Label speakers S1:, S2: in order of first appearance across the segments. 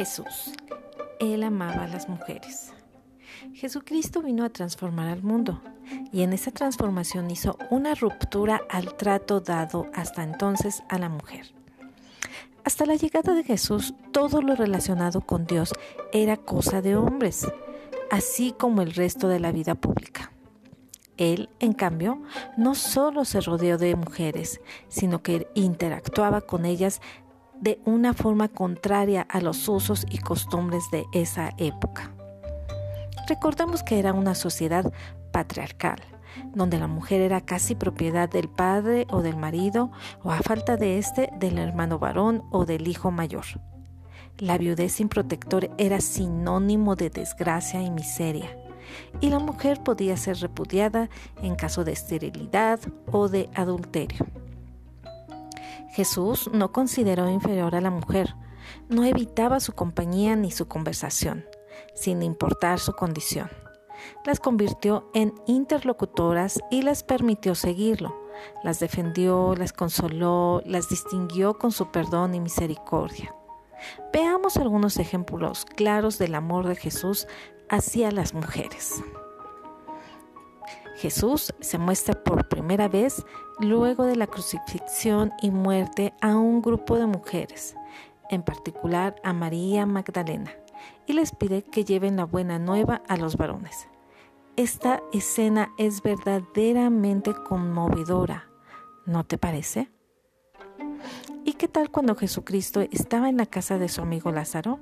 S1: Jesús. Él amaba a las mujeres. Jesucristo vino a transformar al mundo y en esa transformación hizo una ruptura al trato dado hasta entonces a la mujer. Hasta la llegada de Jesús, todo lo relacionado con Dios era cosa de hombres, así como el resto de la vida pública. Él, en cambio, no solo se rodeó de mujeres, sino que interactuaba con ellas de una forma contraria a los usos y costumbres de esa época. Recordemos que era una sociedad patriarcal, donde la mujer era casi propiedad del padre o del marido, o a falta de éste, del hermano varón o del hijo mayor. La viudez sin protector era sinónimo de desgracia y miseria, y la mujer podía ser repudiada en caso de esterilidad o de adulterio. Jesús no consideró inferior a la mujer, no evitaba su compañía ni su conversación, sin importar su condición. Las convirtió en interlocutoras y les permitió seguirlo. Las defendió, las consoló, las distinguió con su perdón y misericordia. Veamos algunos ejemplos claros del amor de Jesús hacia las mujeres. Jesús se muestra por primera vez luego de la crucifixión y muerte a un grupo de mujeres, en particular a María Magdalena, y les pide que lleven la buena nueva a los varones. Esta escena es verdaderamente conmovedora, ¿no te parece? ¿Y qué tal cuando Jesucristo estaba en la casa de su amigo Lázaro?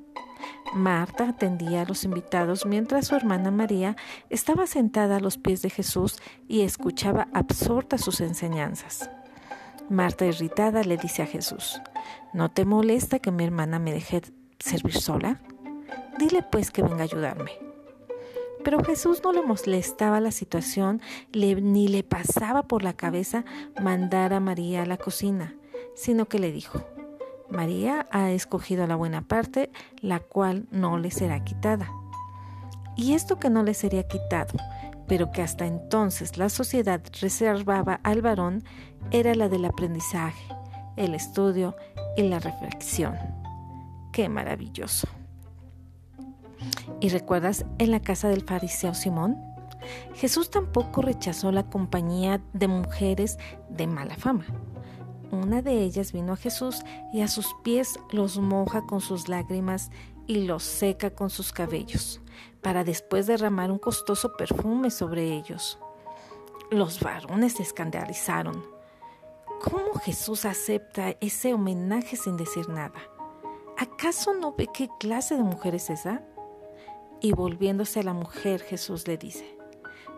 S1: Marta atendía a los invitados mientras su hermana María estaba sentada a los pies de Jesús y escuchaba absorta sus enseñanzas. Marta, irritada, le dice a Jesús, ¿no te molesta que mi hermana me deje servir sola? Dile pues que venga a ayudarme. Pero Jesús no le molestaba la situación ni le pasaba por la cabeza mandar a María a la cocina, sino que le dijo, María ha escogido la buena parte, la cual no le será quitada. Y esto que no le sería quitado, pero que hasta entonces la sociedad reservaba al varón, era la del aprendizaje, el estudio y la reflexión. ¡Qué maravilloso! ¿Y recuerdas en la casa del fariseo Simón? Jesús tampoco rechazó la compañía de mujeres de mala fama una de ellas vino a Jesús y a sus pies los moja con sus lágrimas y los seca con sus cabellos, para después derramar un costoso perfume sobre ellos. Los varones se escandalizaron. ¿Cómo Jesús acepta ese homenaje sin decir nada? ¿Acaso no ve qué clase de mujer es esa? Y volviéndose a la mujer, Jesús le dice,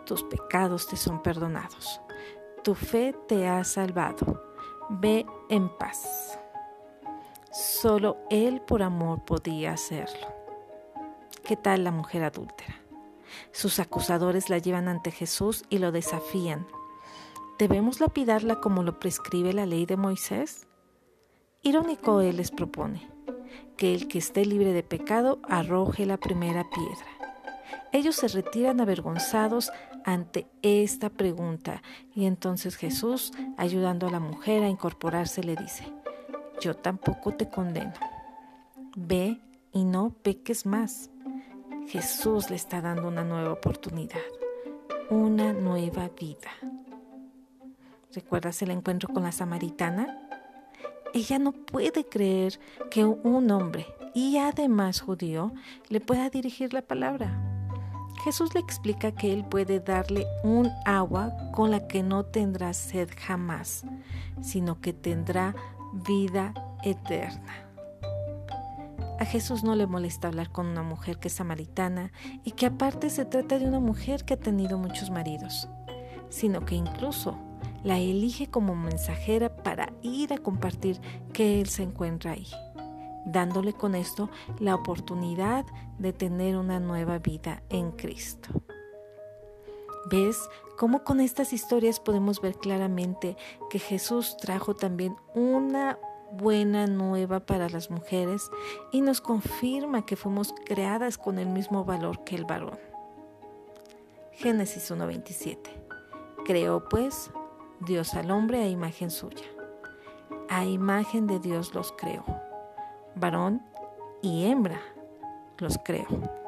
S1: tus pecados te son perdonados, tu fe te ha salvado Ve en paz. Solo Él por amor podía hacerlo. ¿Qué tal la mujer adúltera? Sus acusadores la llevan ante Jesús y lo desafían. ¿Debemos lapidarla como lo prescribe la ley de Moisés? Irónico Él les propone que el que esté libre de pecado arroje la primera piedra. Ellos se retiran avergonzados ante esta pregunta y entonces Jesús, ayudando a la mujer a incorporarse, le dice, yo tampoco te condeno. Ve y no peques más. Jesús le está dando una nueva oportunidad, una nueva vida. ¿Recuerdas el encuentro con la samaritana? Ella no puede creer que un hombre, y además judío, le pueda dirigir la palabra. Jesús le explica que Él puede darle un agua con la que no tendrá sed jamás, sino que tendrá vida eterna. A Jesús no le molesta hablar con una mujer que es samaritana y que aparte se trata de una mujer que ha tenido muchos maridos, sino que incluso la elige como mensajera para ir a compartir que Él se encuentra ahí dándole con esto la oportunidad de tener una nueva vida en Cristo. ¿Ves cómo con estas historias podemos ver claramente que Jesús trajo también una buena nueva para las mujeres y nos confirma que fuimos creadas con el mismo valor que el varón? Génesis 1.27 Creó pues Dios al hombre a imagen suya. A imagen de Dios los creó varón y hembra los creo.